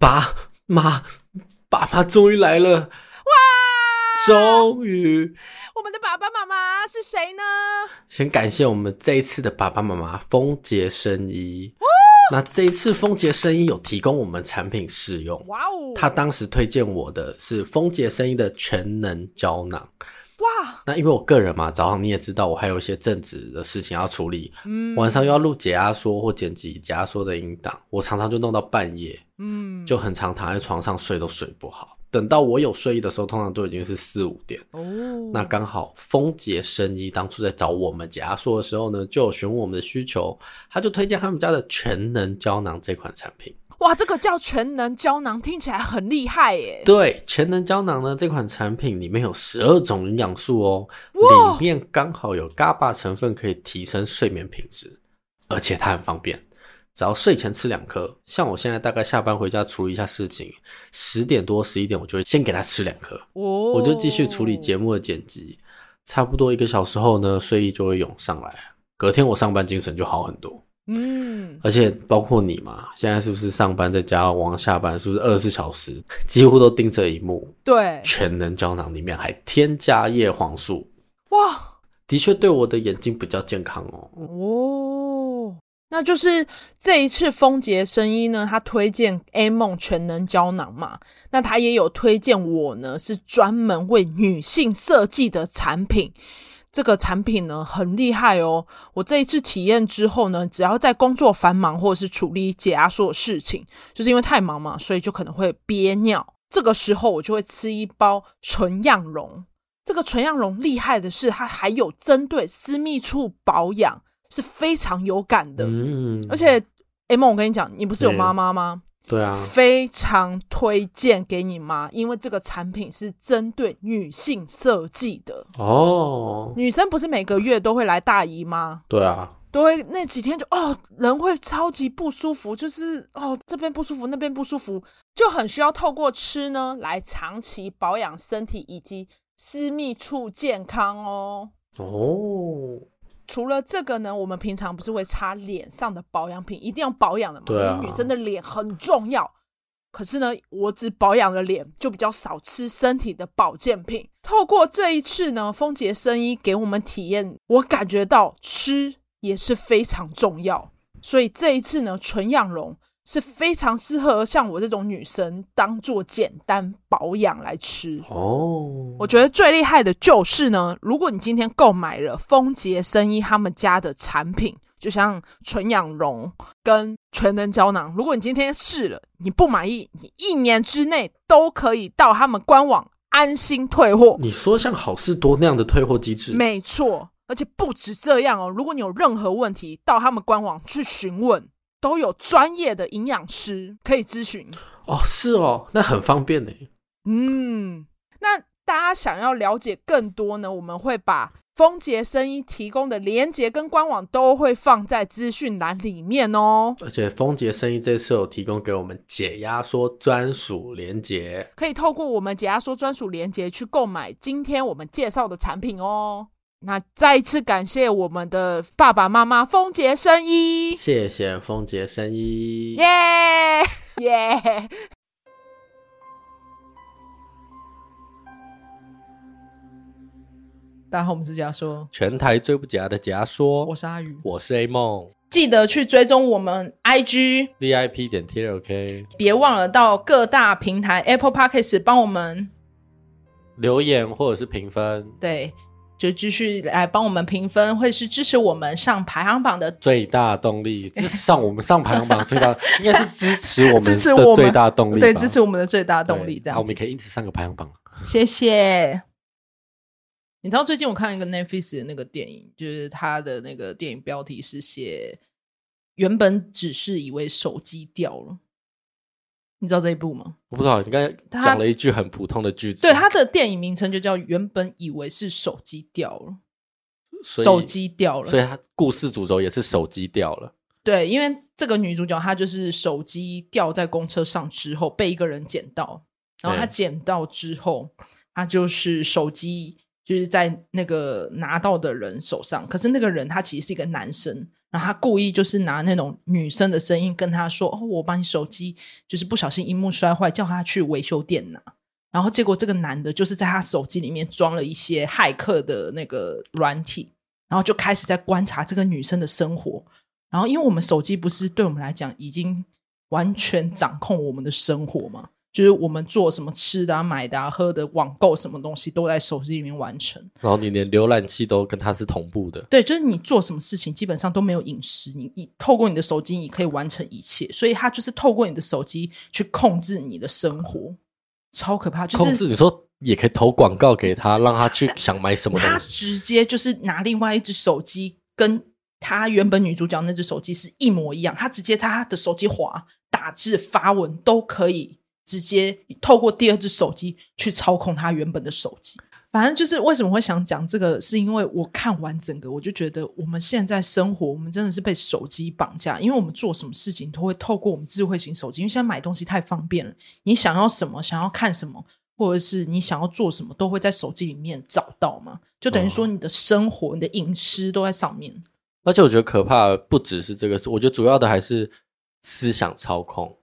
爸妈，爸妈终于来了！哇，终于！我们的爸爸妈妈是谁呢？先感谢我们这一次的爸爸妈妈，丰杰生医。哇那这一次丰杰生医有提供我们产品试用。哇哦！他当时推荐我的是丰杰生医的全能胶囊。哇！那因为我个人嘛，早上你也知道，我还有一些正职的事情要处理，嗯，晚上又要录解压缩或剪辑解压缩的音档，我常常就弄到半夜，嗯，就很常躺在床上睡都睡不好。等到我有睡意的时候，通常都已经是四五点。哦，那刚好丰杰生医当初在找我们解压缩的时候呢，就有询问我们的需求，他就推荐他们家的全能胶囊这款产品。哇，这个叫全能胶囊，听起来很厉害耶！对，全能胶囊呢，这款产品里面有十二种营养素哦，里面刚好有 GABA 成分，可以提升睡眠品质，而且它很方便，只要睡前吃两颗。像我现在大概下班回家处理一下事情，十点多十一点，我就会先给他吃两颗，哦，我就继续处理节目的剪辑，差不多一个小时后呢，睡意就会涌上来，隔天我上班精神就好很多。嗯，而且包括你嘛，现在是不是上班在家往下班，是不是二十四小时几乎都盯着一幕？对，全能胶囊里面还添加叶黄素，哇，的确对我的眼睛比较健康哦。哦，那就是这一次丰杰生医呢，他推荐 A 梦全能胶囊嘛，那他也有推荐我呢，是专门为女性设计的产品。这个产品呢，很厉害哦！我这一次体验之后呢，只要在工作繁忙或者是处理解压缩的事情，就是因为太忙嘛，所以就可能会憋尿。这个时候我就会吃一包纯漾溶。这个纯漾溶厉害的是，它还有针对私密处保养是非常有感的。嗯，而且 M，我跟你讲，你不是有妈妈吗？对啊，非常推荐给你妈，因为这个产品是针对女性设计的哦。女生不是每个月都会来大姨吗？对啊，都会那几天就哦，人会超级不舒服，就是哦这边不舒服，那边不舒服，就很需要透过吃呢来长期保养身体以及私密处健康哦。哦。除了这个呢，我们平常不是会擦脸上的保养品，一定要保养的嘛？对啊。因为女生的脸很重要。可是呢，我只保养了脸，就比较少吃身体的保健品。透过这一次呢，丰杰生医给我们体验，我感觉到吃也是非常重要。所以这一次呢，纯漾溶。是非常适合像我这种女生当做简单保养来吃哦。我觉得最厉害的就是呢，如果你今天购买了丰杰生医他们家的产品，就像纯漾溶跟全能胶囊，如果你今天试了你不满意，你一年之内都可以到他们官网安心退货。你说像好事多那样的退货机制？没错，而且不止这样哦，如果你有任何问题，到他们官网去询问。都有专业的营养师可以咨询哦，是哦，那很方便呢。嗯，那大家想要了解更多呢，我们会把丰杰生医提供的连接跟官网都会放在资讯栏里面哦。而且丰杰生医这次有提供给我们解压缩专属连接，可以透过我们解压缩专属连接去购买今天我们介绍的产品哦。那再一次感谢我们的爸爸妈妈丰杰生一，谢谢丰杰生一，耶耶！大家好，我们是解压缩，全台最不假的假说，我是阿宇，我是 A 梦，记得去追踪我们 IG VIP 点 TLK，别忘了到各大平台 Apple Podcast 帮我们留言或者是评分，对。就继续来帮我们评分，会是支持我们上排行榜的最大动力。支持上我们上排行榜最大，应该是支持我们的 最大动力。对，支持我们的最大动力。这样，好，我们可以因此上个排行榜。谢谢。你知道最近我看了一个 Netflix 的那个电影，就是他的那个电影标题是写“原本只是以为手机掉了”。你知道这一部吗？我不知道。你刚才讲了一句很普通的句子。对，他的电影名称就叫“原本以为是手机掉了”，手机掉了，所以他故事主轴也是手机掉了。对，因为这个女主角她就是手机掉在公车上之后被一个人捡到，然后她捡到之后，她就是手机就是在那个拿到的人手上，可是那个人他其实是一个男生。然后他故意就是拿那种女生的声音跟他说：“哦，我把你手机就是不小心萤幕摔坏，叫他去维修店拿。”然后结果这个男的就是在他手机里面装了一些骇客的那个软体，然后就开始在观察这个女生的生活。然后因为我们手机不是对我们来讲已经完全掌控我们的生活嘛。就是我们做什么吃的啊、买的啊、喝的、网购什么东西都在手机里面完成。然后你连浏览器都跟它是同步的。对，就是你做什么事情基本上都没有隐私，你你透过你的手机你可以完成一切，所以它就是透过你的手机去控制你的生活，超可怕。就是控制，你说也可以投广告给他，让他去想买什么东西。他直接就是拿另外一只手机跟他原本女主角那只手机是一模一样，他直接他的手机滑打字发文都可以。直接透过第二只手机去操控他原本的手机，反正就是为什么会想讲这个，是因为我看完整个，我就觉得我们现在生活，我们真的是被手机绑架，因为我们做什么事情都会透过我们智慧型手机，因为现在买东西太方便了，你想要什么，想要看什么，或者是你想要做什么，都会在手机里面找到嘛，就等于说你的生活、你的隐私都在上面。而且我觉得可怕不只是这个，我觉得主要的还是思想操控。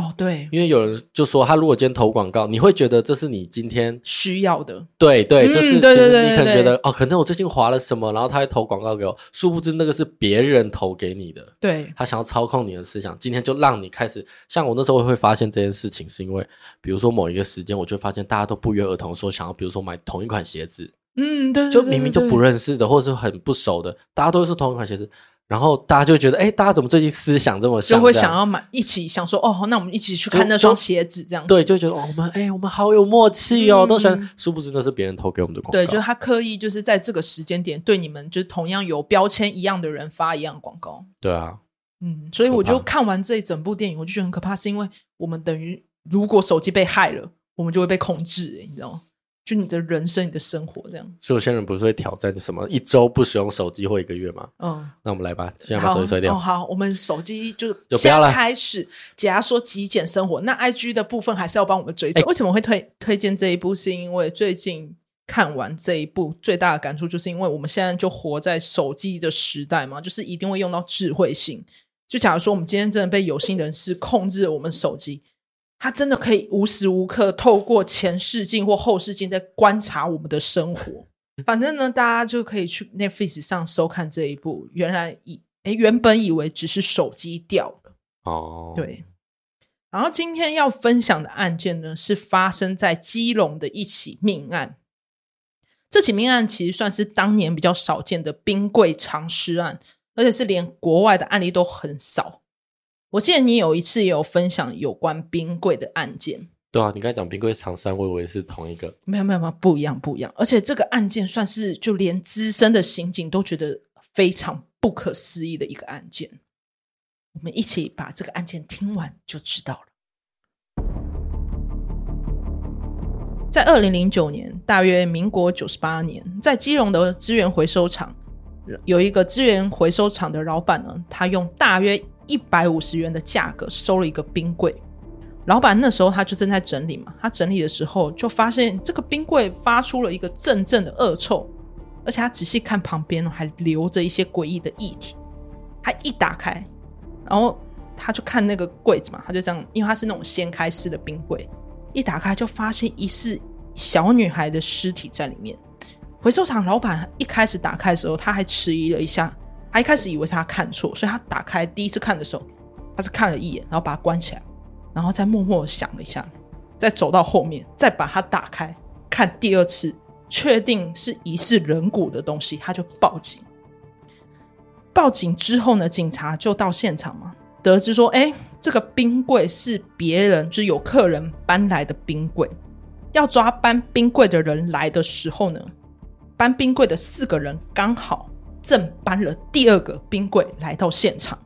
哦，对，因为有人就说，他如果今天投广告，你会觉得这是你今天需要的。对对，嗯、就是对对对，你可能觉得哦，可能我最近划了什么，然后他会投广告给我，殊不知那个是别人投给你的。对，他想要操控你的思想，今天就让你开始。像我那时候会发现这件事情，是因为比如说某一个时间，我就发现大家都不约而同说想要，比如说买同一款鞋子。嗯，对，对，对，对，就明明就不认识的，或者是很不熟的，大家都是同一款鞋子。然后大家就觉得，哎，大家怎么最近思想这么像？就会想要买，一起想说，哦，那我们一起去看那双鞋子，这样子。对，就觉得、哦、我们，哎，我们好有默契哦，嗯、都喜欢。殊不知那是别人投给我们的广告。对，就是他刻意就是在这个时间点对你们，就是同样有标签一样的人发一样广告。对啊，嗯，所以我就看完这一整部电影，我就觉得很可怕，是因为我们等于如果手机被害了，我们就会被控制，你知道吗？就你的人生，你的生活这样。所以有些人不是会挑战什么一周不使用手机或一个月吗？嗯，那我们来吧，现在把手机摔掉。哦，好，我们手机就就不要了。开始，假如说极简生活，那 IG 的部分还是要帮我们追踪。欸，为什么会推推荐这一部？是因为最近看完这一部，最大的感触就是因为我们现在就活在手机的时代嘛，就是一定会用到智慧性。就假如说我们今天真的被有心人士控制了我们手机。他真的可以无时无刻透过前视镜或后视镜在观察我们的生活。反正呢，大家就可以去 Netflix 上收看这一部。原来以诶，原本以为只是手机掉了哦，对。然后今天要分享的案件呢，是发生在基隆的一起命案。这起命案其实算是当年比较少见的冰柜藏尸案，而且是连国外的案例都很少。我记得你有一次也有分享有关冰柜的案件，对啊，你刚才讲冰柜藏尸，我以为是同一个，没有没有没有，不一样不一样，而且这个案件算是就连资深的刑警都觉得非常不可思议的一个案件。我们一起把这个案件听完就知道了。在二零零九年，大约民国九十八年，在基隆的资源回收厂，有一个资源回收厂的老板呢，他用大约一百五十元的价格收了一个冰柜，老板那时候他就正在整理嘛，他整理的时候就发现这个冰柜发出了一个阵阵的恶臭，而且他仔细看旁边还留着一些诡异的液体，他一打开，然后他就看那个柜子嘛，他就这样，因为他是那种掀开式的冰柜，一打开就发现疑似小女孩的尸体在里面。回收厂老板一开始打开的时候，他还迟疑了一下。他一开始以为是他看错，所以他打开第一次看的时候，他是看了一眼，然后把它关起来，然后再默默想了一下，再走到后面，再把它打开看第二次，确定是疑似人骨的东西，他就报警。报警之后呢，警察就到现场嘛，得知说，哎，这个冰柜是别人，就是有客人搬来的冰柜。要抓搬冰柜的人来的时候呢，搬冰柜的四个人刚好。正搬了第二个冰柜来到现场。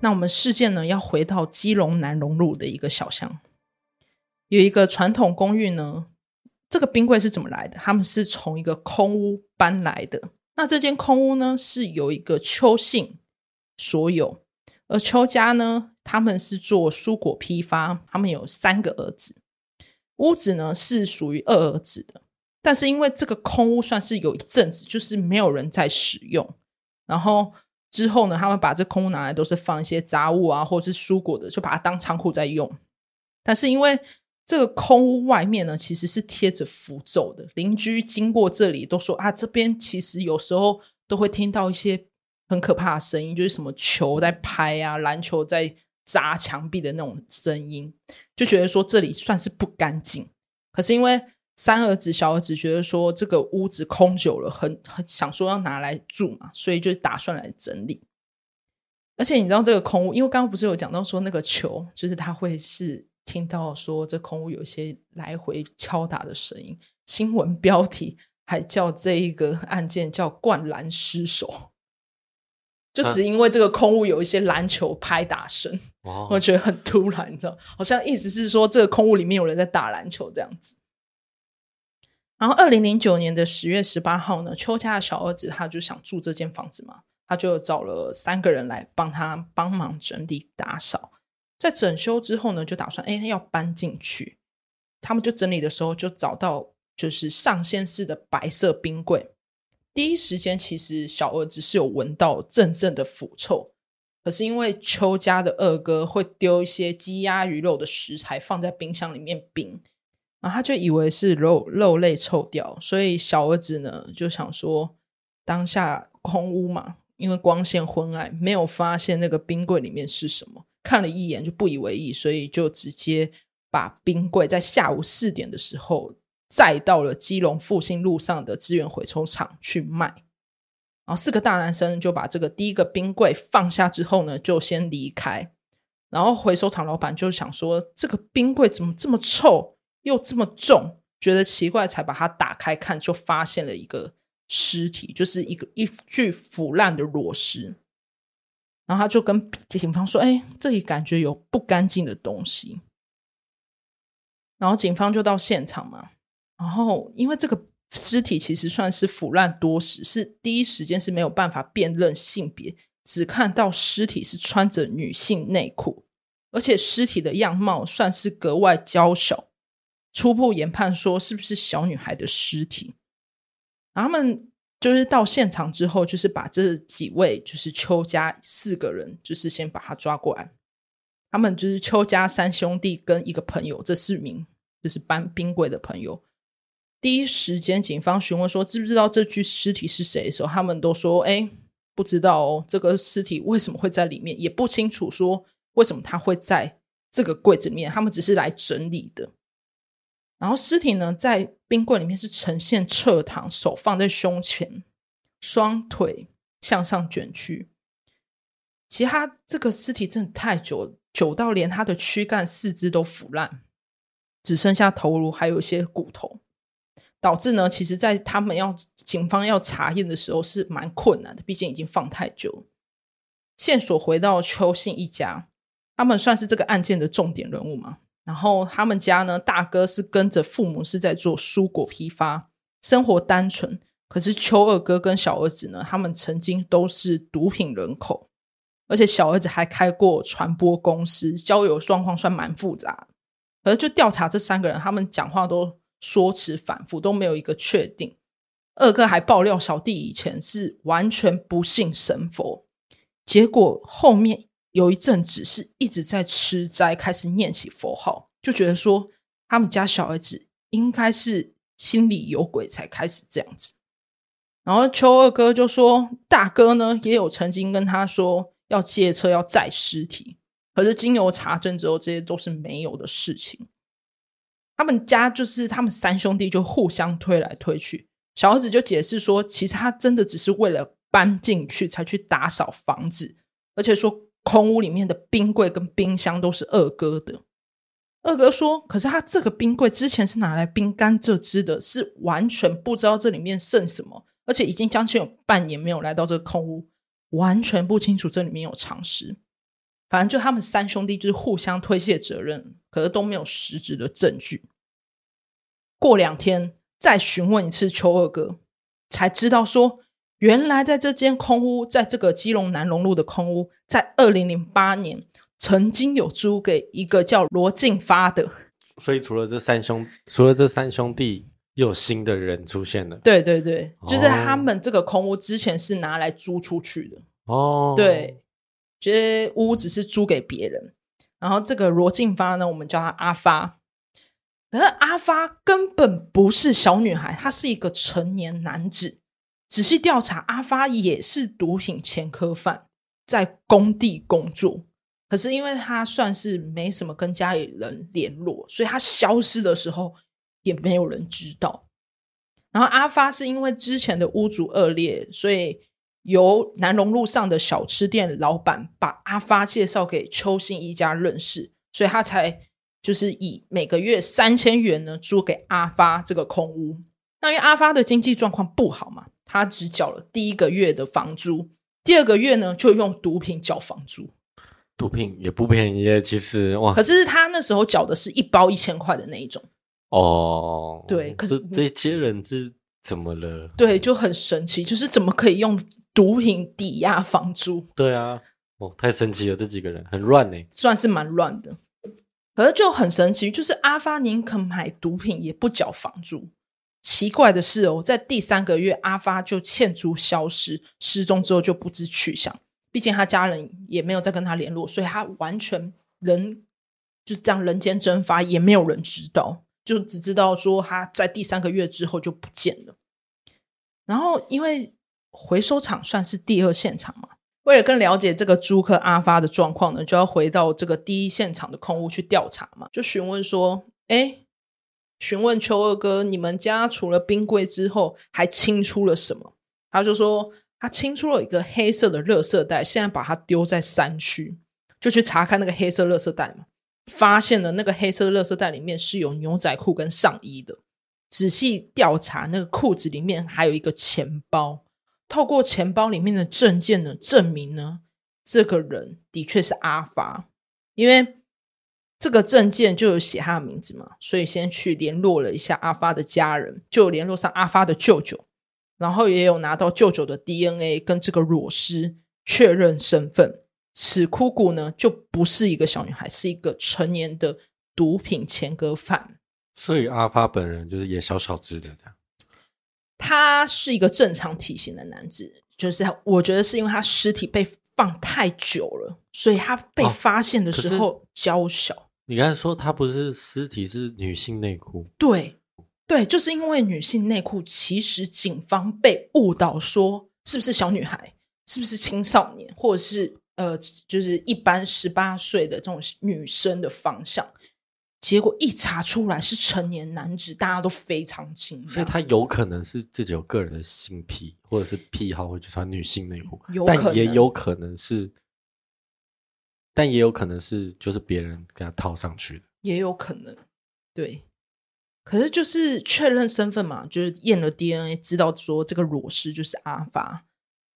那我们事件呢，要回到基隆南荣路的一个小巷，有一个传统公寓呢。这个冰柜是怎么来的？他们是从一个空屋搬来的。那这间空屋呢，是有一个邱姓所有，而邱家呢，他们是做蔬果批发，他们有三个儿子。屋子呢，是属于二儿子的。但是因为这个空屋算是有一阵子就是没有人在使用，然后之后呢，他们把这空屋拿来都是放一些杂物啊，或者是蔬果的，就把它当仓库在用。但是因为这个空屋外面呢，其实是贴着符咒的，邻居经过这里都说啊，这边其实有时候都会听到一些很可怕的声音，就是什么球在拍啊，篮球在砸墙壁的那种声音，就觉得说这里算是不干净。可是因为三儿子、小儿子觉得说这个屋子空久了，很很想说要拿来住嘛，所以就打算来整理。而且你知道这个空屋，因为刚刚不是有讲到说那个球，就是他会是。听到说这空屋有一些来回敲打的声音，新闻标题还叫这一个案件叫“灌篮失手”，就只因为这个空屋有一些篮球拍打声，啊、我觉得很突然，你知道，好像意思是说这个空屋里面有人在打篮球这样子。然后，二零零九年的十月十八号呢，邱家的小儿子他就想住这间房子嘛，他就找了三个人来帮他帮忙整理打扫。在整修之后呢，就打算哎要搬进去。他们就整理的时候，就找到就是上掀式的白色冰柜。第一时间，其实小儿子是有闻到阵阵的腐臭，可是因为邱家的二哥会丢一些鸡鸭鱼肉的食材放在冰箱里面冰，然后他就以为是肉肉类臭掉，所以小儿子呢就想说，当下空屋嘛，因为光线昏暗，没有发现那个冰柜里面是什么。看了一眼就不以为意，所以就直接把冰柜在下午四点的时候载到了基隆复兴路上的资源回收厂去卖。然后四个大男生就把这个第一个冰柜放下之后呢，就先离开。然后回收厂老板就想说，这个冰柜怎么这么臭又这么重，觉得奇怪，才把它打开看，就发现了一个尸体，就是一个一具腐烂的裸尸。然后他就跟警方说：“哎，这里感觉有不干净的东西。”然后警方就到现场嘛。然后因为这个尸体其实算是腐烂多时，是第一时间是没有办法辨认性别，只看到尸体是穿着女性内裤，而且尸体的样貌算是格外娇小。初步研判说是不是小女孩的尸体？然后他们。就是到现场之后，就是把这几位就是邱家四个人，就是先把他抓过来。他们就是邱家三兄弟跟一个朋友，这四名就是搬冰柜的朋友。第一时间，警方询问说知不知道这具尸体是谁的时候，他们都说：“哎，不知道哦，这个尸体为什么会在里面，也不清楚说为什么他会在这个柜子里面。他们只是来整理的。”然后尸体呢，在冰柜里面是呈现侧躺，手放在胸前，双腿向上卷曲。其他这个尸体真的太久，久到连他的躯干、四肢都腐烂，只剩下头颅还有一些骨头，导致呢，其实在他们要警方要查验的时候是蛮困难的，毕竟已经放太久。线索回到邱姓一家，他们算是这个案件的重点人物吗？然后他们家呢，大哥是跟着父母是在做蔬果批发，生活单纯。可是邱二哥跟小儿子呢，他们曾经都是毒品人口，而且小儿子还开过传播公司，交友状况算蛮复杂。而就调查这三个人，他们讲话都说辞反复，都没有一个确定。二哥还爆料，小弟以前是完全不信神佛，结果后面。有一阵子是一直在吃斋，开始念起佛号，就觉得说他们家小儿子应该是心里有鬼才开始这样子。然后邱二哥就说，大哥呢也有曾经跟他说要借车要载尸体，可是经由查证之后，这些都是没有的事情。他们家就是他们三兄弟就互相推来推去，小儿子就解释说，其实他真的只是为了搬进去才去打扫房子，而且说。空屋里面的冰柜跟冰箱都是二哥的。二哥说：“可是他这个冰柜之前是拿来冰甘蔗汁的，是完全不知道这里面剩什么，而且已经将近有半年没有来到这个空屋，完全不清楚这里面有藏尸。反正就他们三兄弟就是互相推卸责任，可是都没有实质的证据。过两天再询问一次邱二哥，才知道说。”原来在这间空屋，在这个基隆南龙路的空屋，在二零零八年曾经有租给一个叫罗进发的。所以除了这三兄，除了这三兄弟，又有新的人出现了。对对对，就是他们这个空屋之前是拿来租出去的。哦，对，觉得屋只是租给别人。然后这个罗进发呢，我们叫他阿发。可是阿发根本不是小女孩，他是一个成年男子。仔细调查，阿发也是毒品前科犯，在工地工作。可是因为他算是没什么跟家里人联络，所以他消失的时候也没有人知道。然后阿发是因为之前的屋主恶劣，所以由南龙路上的小吃店老板把阿发介绍给邱信一家认识，所以他才就是以每个月三千元呢租给阿发这个空屋。那因为阿发的经济状况不好嘛，他只缴了第一个月的房租，第二个月呢就用毒品缴房租。毒品也不便宜，其实哇！可是他那时候缴的是一包一千块的那一种哦。对，可是这些人是怎么了？对，就很神奇，就是怎么可以用毒品抵押房租？对啊，哦，太神奇了，这几个人很乱呢，算是蛮乱的。可是就很神奇，就是阿发宁肯买毒品也不缴房租。奇怪的是哦，在第三个月，阿发就欠租消失，失踪之后就不知去向。毕竟他家人也没有再跟他联络，所以他完全人就这样人间蒸发，也没有人知道，就只知道说他在第三个月之后就不见了。然后因为回收厂算是第二现场嘛，为了更了解这个租客阿发的状况呢，就要回到这个第一现场的空屋去调查嘛，就询问说：“哎，询问邱二哥，你们家除了冰柜之后还清出了什么？”他就说。他清出了一个黑色的垃圾袋，现在把它丢在山区，就去查看那个黑色垃圾袋嘛，发现了那个黑色垃圾袋里面是有牛仔裤跟上衣的。仔细调查，那个裤子里面还有一个钱包，透过钱包里面的证件呢，证明呢这个人的确是阿发，因为这个证件就有写他的名字嘛，所以先去联络了一下阿发的家人，就联络上阿发的舅舅。然后也有拿到舅舅的 DNA 跟这个裸尸确认身份，此枯骨呢就不是一个小女孩，是一个成年的毒品前科犯。所以阿发本人就是也小小只的这样。他是一个正常体型的男子，就是我觉得是因为他尸体被放太久了，所以他被发现的时候娇小。哦，你刚才说他不是尸体，是女性内裤。对。对，就是因为女性内裤，其实警方被误导说是不是小女孩，是不是青少年，或者是呃，就是一般十八岁的这种女生的方向，结果一查出来是成年男子，大家都非常惊讶。所以他有可能是自己有个人的性癖，或者是癖好，会去穿女性内裤，但也有可能是，但也有可能是就是别人给他套上去的，也有可能，对。可是就是确认身份嘛，就是验了 DNA，知道说这个裸尸就是阿发。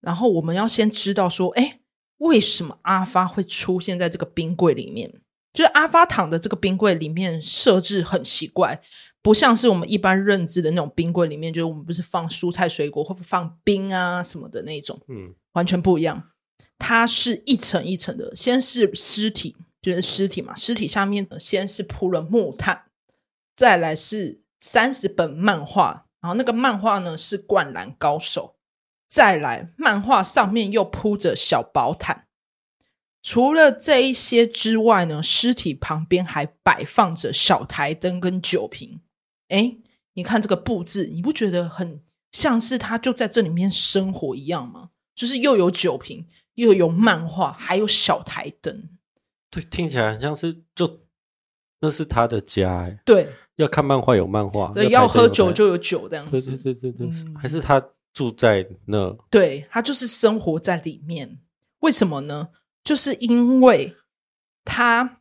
然后我们要先知道说，哎，为什么阿发会出现在这个冰柜里面？就是阿发躺的这个冰柜里面设置很奇怪，不像是我们一般认知的那种冰柜里面，就是我们不是放蔬菜水果或放冰啊什么的那种，嗯，完全不一样。它是一层一层的，先是尸体，就是尸体嘛，尸体下面先是铺了木炭。再来是三十本漫画，然后那个漫画呢是《灌篮高手》。再来，漫画上面又铺着小薄毯。除了这一些之外呢，尸体旁边还摆放着小台灯跟酒瓶。哎，你看这个布置，你不觉得很像是他就在这里面生活一样吗？就是又有酒瓶，又有漫画，还有小台灯。对，听起来很像是就那是他的家哎。对。要看漫画有漫画，对，要喝酒就有酒这样子。对对对对对，嗯、还是他住在那？对，他就是生活在里面。为什么呢？就是因为他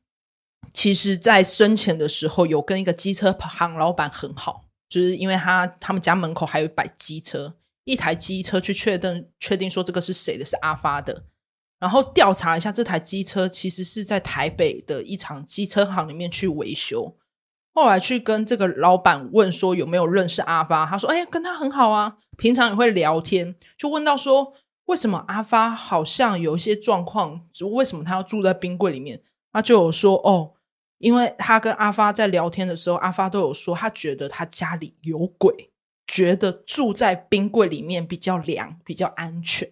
其实，在生前的时候有跟一个机车行老板很好，就是因为他他们家门口还有一摆机车，一台机车去确认确定说这个是谁的，是阿发的。然后调查一下，这台机车其实是在台北的一场机车行里面去维修。后来去跟这个老板问说有没有认识阿发，他说：“哎，跟他很好啊，平常也会聊天。”就问到说：“为什么阿发好像有一些状况？为什么他要住在冰柜里面？”他就有说：“哦，因为他跟阿发在聊天的时候，阿发都有说他觉得他家里有鬼，觉得住在冰柜里面比较凉，比较安全。”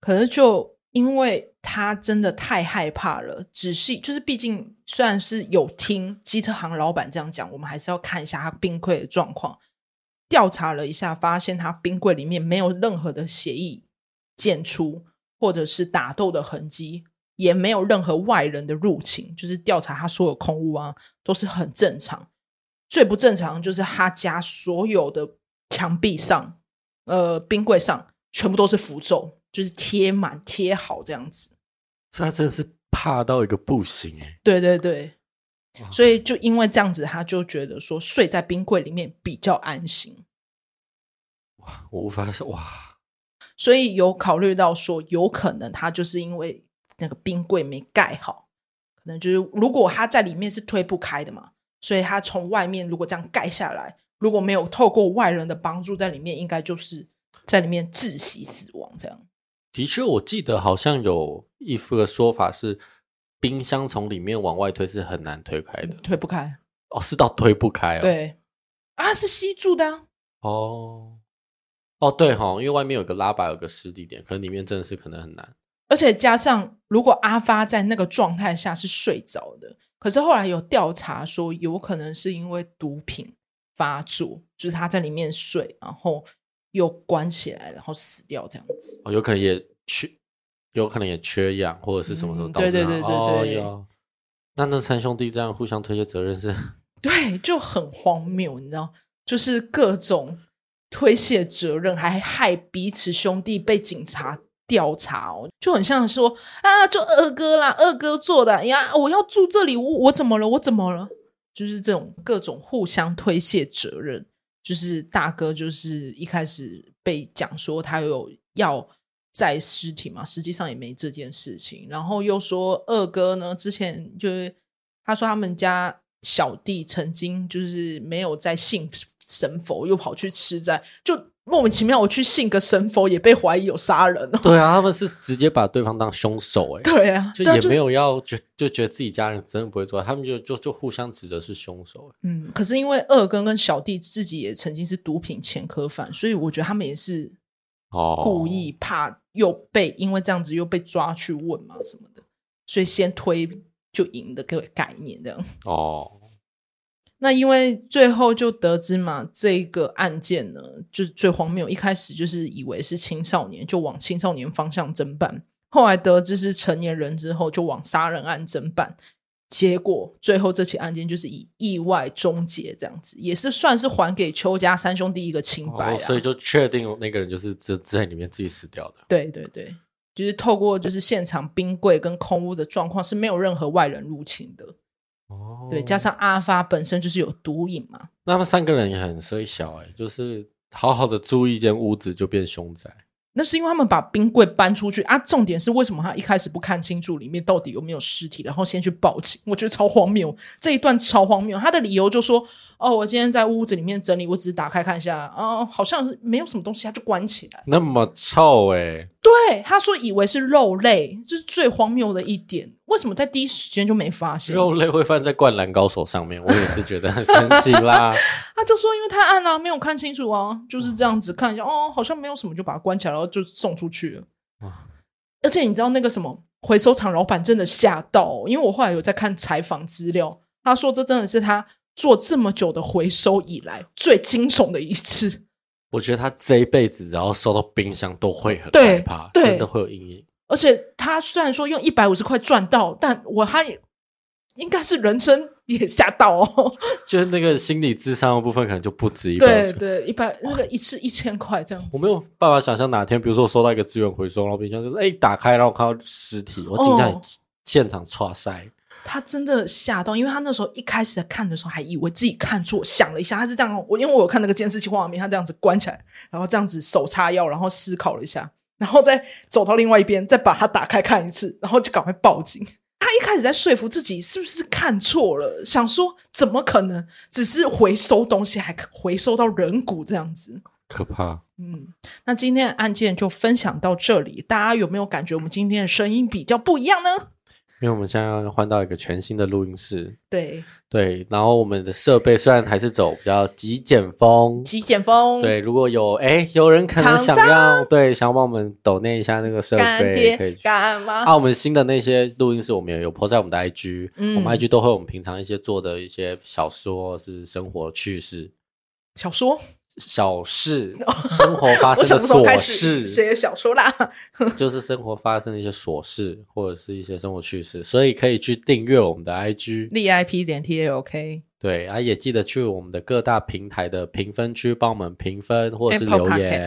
可是就因为他真的太害怕了，仔细就是毕竟虽然是有听机车行老板这样讲，我们还是要看一下他冰柜的状况。调查了一下，发现他冰柜里面没有任何的血液检出，或者是打斗的痕迹，也没有任何外人的入侵。就是调查他所有空屋啊，都是很正常。最不正常就是他家所有的墙壁上，呃，冰柜上全部都是符咒，就是贴满贴好这样子。所以他真的是怕到一个不行哎。对对对。所以就因为这样子，他就觉得说睡在冰柜里面比较安心。哇，我无法说哇。所以有考虑到说，有可能他就是因为那个冰柜没盖好，可能就是如果他在里面是推不开的嘛，所以他从外面如果这样盖下来，如果没有透过外人的帮助在里面，应该就是在里面窒息死亡这样。的确，我记得好像有一副的说法是。冰箱从里面往外推是很难推开的，推不开哦，是到推不开哦。对啊，是吸住的啊。哦哦，对哈，因为外面有个拉把，有个湿地点，可能里面真的是可能很难。而且加上，如果阿发在那个状态下是睡着的，可是后来有调查说，有可能是因为毒品发作，就是他在里面睡，然后又关起来，然后死掉这样子。哦，有可能也缺。有可能也缺氧，或者是什么什么导致、嗯、对对对对对。哦，那那三兄弟这样互相推卸责任是？对，就很荒谬，你知道，就是各种推卸责任，还害彼此兄弟被警察调查哦，就很像说啊，就二哥啦，二哥做的呀，我要住这里，我我怎么了？我怎么了？就是这种各种互相推卸责任，就是大哥就是一开始被讲说他有要。载尸体嘛，实际上也没这件事情。然后又说二哥呢，之前就是他说他们家小弟曾经就是没有在信神佛，又跑去吃斋，就莫名其妙。我去信个神佛，也被怀疑有杀人哦。对啊，他们是直接把对方当凶手哎。对啊，就也没有要觉就觉得自己家人真的不会做，他们就就就互相指责是凶手。嗯，可是因为二哥跟小弟自己也曾经是毒品前科犯，所以我觉得他们也是。哦，故意怕又被因为这样子又被抓去问嘛什么的，所以先推就赢的个概念这样。哦，那因为最后就得知嘛，这个案件呢，就是最荒谬。一开始就是以为是青少年，就往青少年方向侦办；后来得知是成年人之后，就往杀人案侦办。结果最后这起案件就是以意外终结，这样子也是算是还给邱家三兄弟一个清白，哦，所以就确定那个人就是在在里面自己死掉的。对对对，就是透过就是现场冰柜跟空屋的状况是没有任何外人入侵的。哦，对，加上阿发本身就是有毒瘾嘛，那他们三个人也很衰小哎，就是好好的租一间屋子就变凶宅。那是因为他们把冰柜搬出去啊！重点是为什么他一开始不看清楚里面到底有没有尸体，然后先去报警？我觉得超荒谬，这一段超荒谬。他的理由就说：“哦，我今天在屋子里面整理，我只是打开看一下，哦，好像是没有什么东西，他就关起来。”那么臭哎、欸、对，他说以为是肉类，这是最荒谬的一点。为什么在第一时间就没发现？肉类会放在灌篮高手上面，我也是觉得很神奇啦。他就说因为太暗了，没有看清楚啊，就是这样子看一下，哦，好像没有什么，就把它关起来，然后就送出去了。而且你知道那个什么回收厂老板真的吓到哦，因为我后来有在看采访资料，他说这真的是他做这么久的回收以来最惊悚的一次。我觉得他这一辈子只要收到冰箱都会很害怕，真的会有阴影。而且他虽然说用一百五十块赚到，但我他也应该是人生也吓到哦。就是那个心理智商的部分，可能就不止一百。对对，一百那个一次一千块这样子。我没有办法想象哪天，比如说我收到一个资源回收，然后冰箱就是哎打开，然后看到尸体，我紧张现场剉赛。他真的吓到，因为他那时候一开始看的时候还以为自己看错，想了一下，他是这样。我因为我有看那个监视器画面，他这样子关起来，然后这样子手叉腰，然后思考了一下。然后再走到另外一边，再把它打开看一次，然后就赶快报警。他一开始在说服自己是不是看错了，想说怎么可能只是回收东西，还回收到人骨这样子，可怕。嗯，那今天的案件就分享到这里，大家有没有感觉我们今天的声音比较不一样呢？因为我们现在要换到一个全新的录音室。对对，然后我们的设备虽然还是走比较极简风，极简风。对，如果有哎有人可能想要对想要帮我们抖内一下那个设备，可以干嘛？啊，我们新的那些录音室我们也有 po 在我们的 IG，嗯，我们 IG 都会我们平常一些做的一些小说是生活趣事，小说。小事，生活发生的 琐事，写小说啦，就是生活发生的一些琐事，或者是一些生活趣事，所以可以去订阅我们的 IG v i p 点 TALK。对，啊，也记得去我们的各大平台的评分区帮我们评分或者是留言。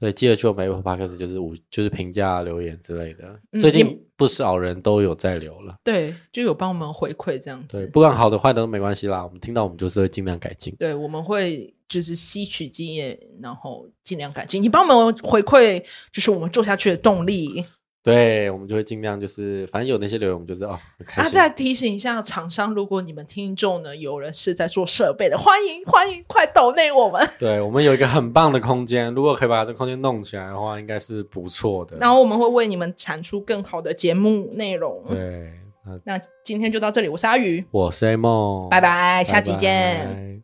对，记得去我们 Apple Podcast 就是五就是评价留言之类的。嗯、最近不少人都有在留了，对，就有帮我们回馈这样子。对，不管好的坏的都没关系啦，我们听到我们就是会尽量改进。对，我们会就是吸取经验，然后尽量改进。你帮我们回馈，就是我们做下去的动力。对，我们就会尽量就是，反正有那些留言，我们就知道。啊，再提醒一下厂商，如果你们听众呢有人是在做设备的，欢迎欢迎，快抖内我们。对，我们有一个很棒的空间，如果可以把这空间弄起来的话，应该是不错的。然后我们会为你们产出更好的节目内容。对，那今天就到这里，我是阿宇，我是 A 梦，拜拜，下期见。拜拜。